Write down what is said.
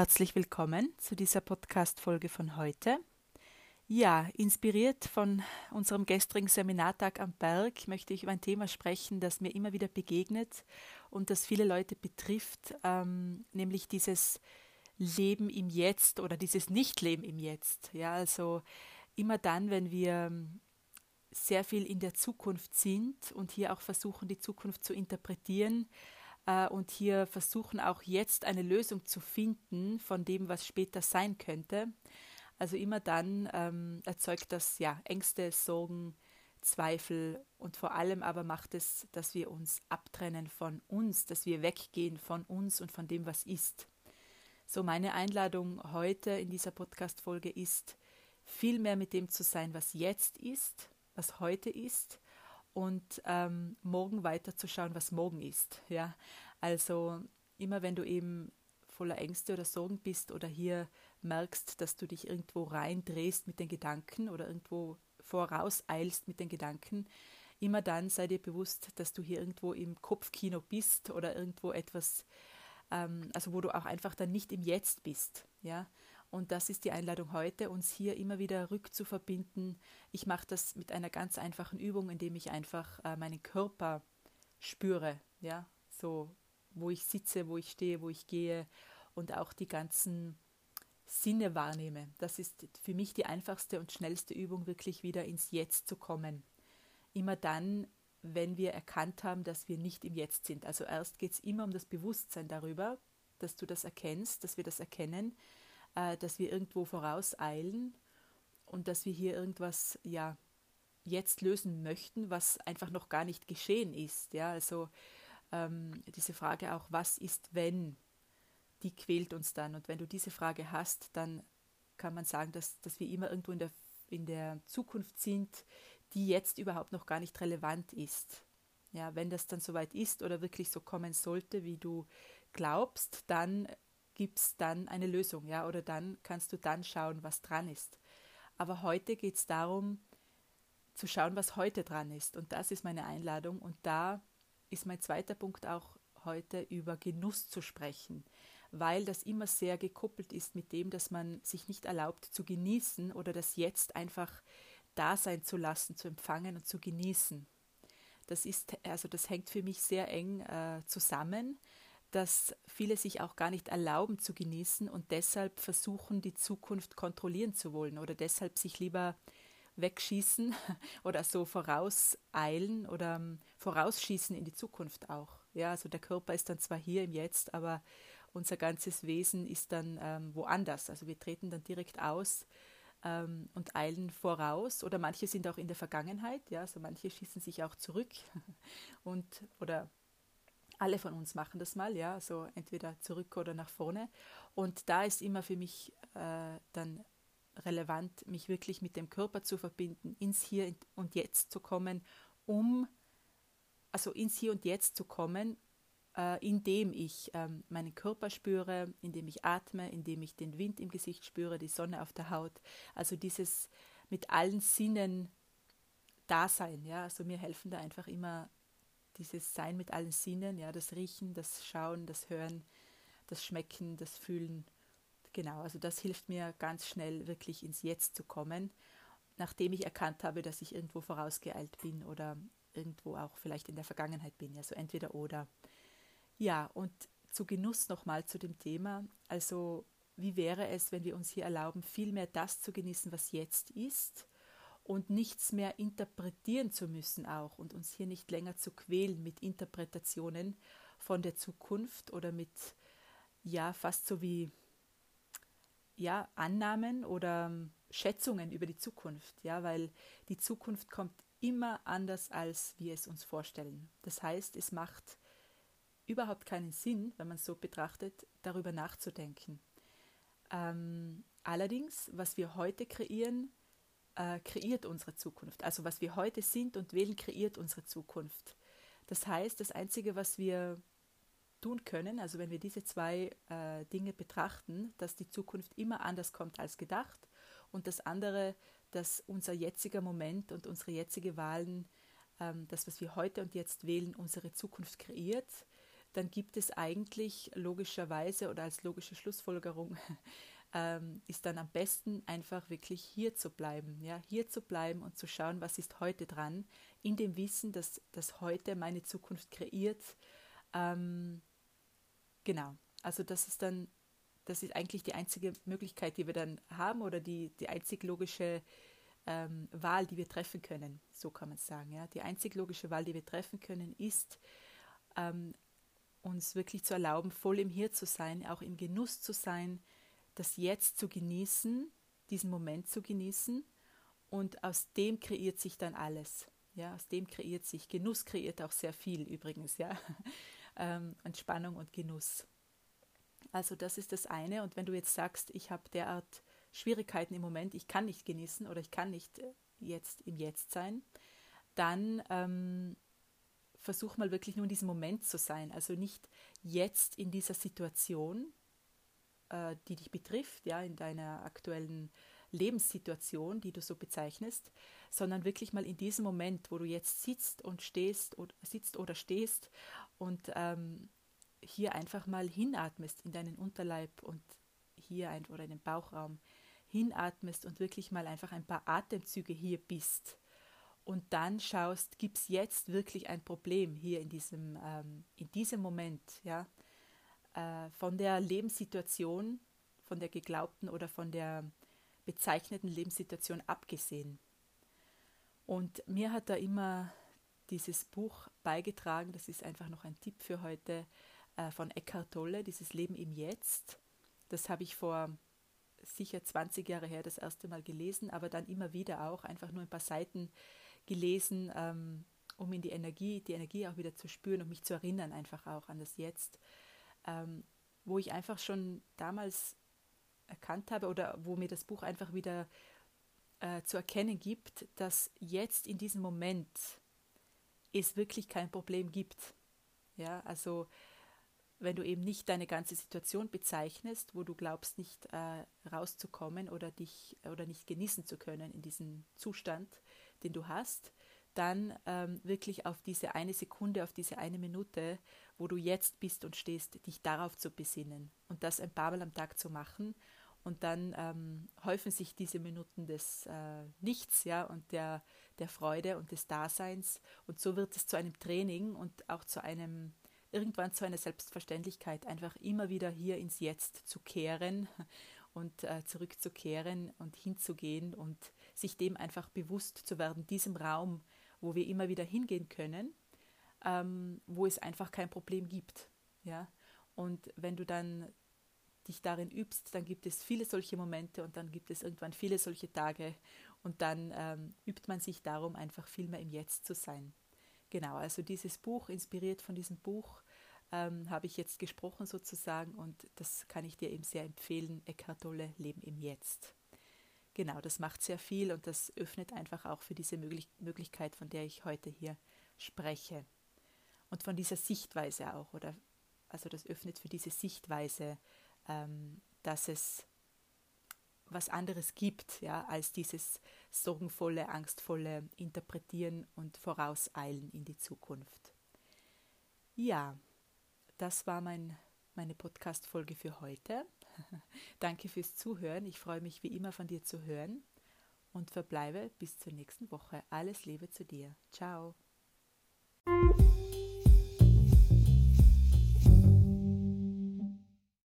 Herzlich willkommen zu dieser Podcast-Folge von heute. Ja, inspiriert von unserem gestrigen Seminartag am Berg möchte ich über ein Thema sprechen, das mir immer wieder begegnet und das viele Leute betrifft, ähm, nämlich dieses Leben im Jetzt oder dieses Nichtleben im Jetzt. Ja, also immer dann, wenn wir sehr viel in der Zukunft sind und hier auch versuchen, die Zukunft zu interpretieren äh, und hier versuchen auch jetzt eine Lösung zu finden von dem, was später sein könnte. Also immer dann ähm, erzeugt das ja Ängste, Sorgen, Zweifel und vor allem aber macht es, dass wir uns abtrennen von uns, dass wir weggehen von uns und von dem, was ist. So meine Einladung heute in dieser Podcast-Folge ist, viel mehr mit dem zu sein, was jetzt ist, was heute ist und ähm, morgen weiterzuschauen, was morgen ist. Ja, also immer wenn du eben voller Ängste oder Sorgen bist oder hier merkst, dass du dich irgendwo reindrehst mit den Gedanken oder irgendwo vorauseilst mit den Gedanken, immer dann sei dir bewusst, dass du hier irgendwo im Kopfkino bist oder irgendwo etwas, ähm, also wo du auch einfach dann nicht im Jetzt bist. Ja, und das ist die Einladung heute, uns hier immer wieder rückzuverbinden. Ich mache das mit einer ganz einfachen Übung, indem ich einfach äh, meinen Körper spüre, ja, so wo ich sitze, wo ich stehe, wo ich gehe und auch die ganzen Sinne wahrnehme. Das ist für mich die einfachste und schnellste Übung, wirklich wieder ins Jetzt zu kommen. Immer dann, wenn wir erkannt haben, dass wir nicht im Jetzt sind. Also erst geht es immer um das Bewusstsein darüber, dass du das erkennst, dass wir das erkennen, äh, dass wir irgendwo vorauseilen und dass wir hier irgendwas ja jetzt lösen möchten, was einfach noch gar nicht geschehen ist. Ja, also ähm, diese Frage auch, was ist wenn, die quält uns dann. Und wenn du diese Frage hast, dann kann man sagen, dass, dass wir immer irgendwo in der, in der Zukunft sind, die jetzt überhaupt noch gar nicht relevant ist. Ja, wenn das dann soweit ist oder wirklich so kommen sollte, wie du glaubst, dann gibt es dann eine Lösung, ja, oder dann kannst du dann schauen, was dran ist. Aber heute geht es darum, zu schauen, was heute dran ist. Und das ist meine Einladung. Und da ist mein zweiter Punkt auch heute über Genuss zu sprechen, weil das immer sehr gekoppelt ist mit dem, dass man sich nicht erlaubt zu genießen oder das jetzt einfach da sein zu lassen, zu empfangen und zu genießen. Das ist also das hängt für mich sehr eng äh, zusammen, dass viele sich auch gar nicht erlauben zu genießen und deshalb versuchen, die Zukunft kontrollieren zu wollen oder deshalb sich lieber wegschießen oder so vorauseilen oder ähm, vorausschießen in die Zukunft auch. Ja, also der Körper ist dann zwar hier im Jetzt, aber unser ganzes Wesen ist dann ähm, woanders. Also wir treten dann direkt aus ähm, und eilen voraus oder manche sind auch in der Vergangenheit. Ja, also manche schießen sich auch zurück und oder alle von uns machen das mal, ja, so also entweder zurück oder nach vorne. Und da ist immer für mich äh, dann relevant, mich wirklich mit dem Körper zu verbinden, ins Hier und Jetzt zu kommen, um, also ins Hier und Jetzt zu kommen, äh, indem ich ähm, meinen Körper spüre, indem ich atme, indem ich den Wind im Gesicht spüre, die Sonne auf der Haut. Also dieses mit allen Sinnen Dasein, ja, also mir helfen da einfach immer dieses Sein mit allen Sinnen, ja, das Riechen, das Schauen, das Hören, das Schmecken, das Fühlen Genau, also das hilft mir ganz schnell wirklich ins Jetzt zu kommen, nachdem ich erkannt habe, dass ich irgendwo vorausgeeilt bin oder irgendwo auch vielleicht in der Vergangenheit bin, also entweder oder. Ja, und zu Genuss nochmal zu dem Thema. Also wie wäre es, wenn wir uns hier erlauben, vielmehr das zu genießen, was jetzt ist und nichts mehr interpretieren zu müssen auch und uns hier nicht länger zu quälen mit Interpretationen von der Zukunft oder mit, ja, fast so wie ja, Annahmen oder ähm, Schätzungen über die Zukunft, ja, weil die Zukunft kommt immer anders, als wir es uns vorstellen. Das heißt, es macht überhaupt keinen Sinn, wenn man es so betrachtet, darüber nachzudenken. Ähm, allerdings, was wir heute kreieren, äh, kreiert unsere Zukunft. Also was wir heute sind und wählen, kreiert unsere Zukunft. Das heißt, das Einzige, was wir tun können, also wenn wir diese zwei äh, Dinge betrachten, dass die Zukunft immer anders kommt als gedacht und das andere, dass unser jetziger Moment und unsere jetzige Wahlen, ähm, das, was wir heute und jetzt wählen, unsere Zukunft kreiert, dann gibt es eigentlich logischerweise oder als logische Schlussfolgerung ähm, ist dann am besten einfach wirklich hier zu bleiben, ja, hier zu bleiben und zu schauen, was ist heute dran, in dem Wissen, dass das heute meine Zukunft kreiert. Ähm, genau, also das ist dann, das ist eigentlich die einzige Möglichkeit, die wir dann haben oder die, die einzig logische ähm, Wahl, die wir treffen können, so kann man sagen. Ja. Die einzig logische Wahl, die wir treffen können, ist, ähm, uns wirklich zu erlauben, voll im Hier zu sein, auch im Genuss zu sein, das Jetzt zu genießen, diesen Moment zu genießen und aus dem kreiert sich dann alles. Ja, aus dem kreiert sich Genuss kreiert auch sehr viel übrigens, ja. Ähm, Entspannung und Genuss. Also das ist das eine. Und wenn du jetzt sagst, ich habe derart Schwierigkeiten im Moment, ich kann nicht genießen oder ich kann nicht äh, jetzt im Jetzt sein, dann ähm, versuch mal wirklich nur in diesem Moment zu sein. Also nicht jetzt in dieser Situation, äh, die dich betrifft, ja, in deiner aktuellen Lebenssituation, die du so bezeichnest, sondern wirklich mal in diesem Moment, wo du jetzt sitzt und stehst oder sitzt oder stehst und ähm, hier einfach mal hinatmest in deinen Unterleib und hier ein, oder in den Bauchraum hinatmest und wirklich mal einfach ein paar Atemzüge hier bist und dann schaust, gibt es jetzt wirklich ein Problem hier in diesem, ähm, in diesem Moment, ja, äh, von der Lebenssituation, von der geglaubten oder von der bezeichneten Lebenssituation abgesehen. Und mir hat da immer dieses Buch beigetragen, das ist einfach noch ein Tipp für heute, äh, von Eckhart Tolle, dieses Leben im Jetzt. Das habe ich vor sicher 20 Jahre her das erste Mal gelesen, aber dann immer wieder auch einfach nur ein paar Seiten gelesen, ähm, um in die Energie, die Energie auch wieder zu spüren und mich zu erinnern einfach auch an das Jetzt, ähm, wo ich einfach schon damals erkannt habe oder wo mir das Buch einfach wieder äh, zu erkennen gibt, dass jetzt in diesem Moment es wirklich kein Problem gibt. Ja, also wenn du eben nicht deine ganze Situation bezeichnest, wo du glaubst, nicht äh, rauszukommen oder dich oder nicht genießen zu können in diesem Zustand, den du hast, dann ähm, wirklich auf diese eine Sekunde, auf diese eine Minute, wo du jetzt bist und stehst, dich darauf zu besinnen und das ein paar Mal am Tag zu machen. Und dann ähm, häufen sich diese Minuten des äh, Nichts, ja, und der, der Freude und des Daseins. Und so wird es zu einem Training und auch zu einem irgendwann zu einer Selbstverständlichkeit, einfach immer wieder hier ins Jetzt zu kehren und äh, zurückzukehren und hinzugehen und sich dem einfach bewusst zu werden, diesem Raum, wo wir immer wieder hingehen können, ähm, wo es einfach kein Problem gibt. Ja? Und wenn du dann dich darin übst, dann gibt es viele solche Momente und dann gibt es irgendwann viele solche Tage und dann ähm, übt man sich darum, einfach viel mehr im Jetzt zu sein. Genau, also dieses Buch, inspiriert von diesem Buch, ähm, habe ich jetzt gesprochen sozusagen und das kann ich dir eben sehr empfehlen, Eckhart Tolle, Leben im Jetzt. Genau, das macht sehr viel und das öffnet einfach auch für diese Möglich Möglichkeit, von der ich heute hier spreche. Und von dieser Sichtweise auch, oder also das öffnet für diese Sichtweise, ähm, dass es was anderes gibt, ja, als dieses sorgenvolle, angstvolle Interpretieren und Vorauseilen in die Zukunft. Ja, das war mein, meine Podcast-Folge für heute. Danke fürs Zuhören. Ich freue mich wie immer von dir zu hören und verbleibe bis zur nächsten Woche. Alles Liebe zu dir. Ciao.